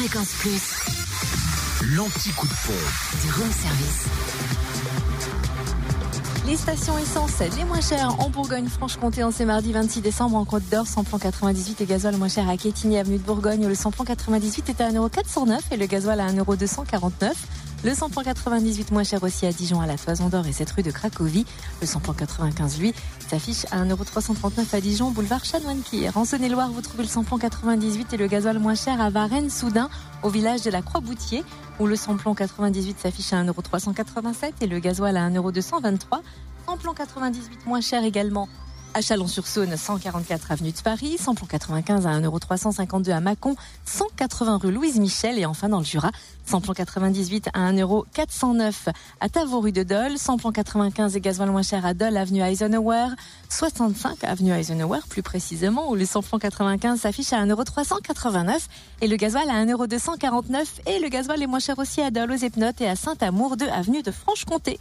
Fréquence Plus, L'anti-coup de pont. du room service. Les stations essence les moins chères en Bourgogne-Franche-Comté en ce mardi 26 décembre en Côte d'Or, samplon 98 et gasoil moins cher à Quétigny, avenue de Bourgogne où le samplon 98 est à 1,409€ et le gasoil à 1,249€. Le samplon 98 moins cher aussi à Dijon à la Toison d'Or et cette rue de Cracovie. Le samplon 95 lui s'affiche à 1,339€ à Dijon, boulevard Chanoine-Kir. En Saône-et-Loire, vous trouvez le samplon 98 et le gasoil moins cher à Varennes-Soudun au village de la Croix-Boutier où le samplon 98 s'affiche à 1,387€ et le gasoil à 1,223€. Samplon 98 moins cher également à Chalon-sur-Saône, 144 avenue de Paris, samplon 95 à 1,352€ à Mâcon, 180 rue Louise Michel et enfin dans le Jura, samplon 98 à 1,409€ à Tavaux rue de Dole, samplon 95 et gasoil moins cher à Dole avenue Eisenhower, 65 avenue Eisenhower plus précisément où le samplon 95 s'affiche à 1,389€ et le gasoil à 1,249€ et le gasoil est moins cher aussi à Dole aux Epnotes et à Saint-Amour de avenue de Franche-Comté.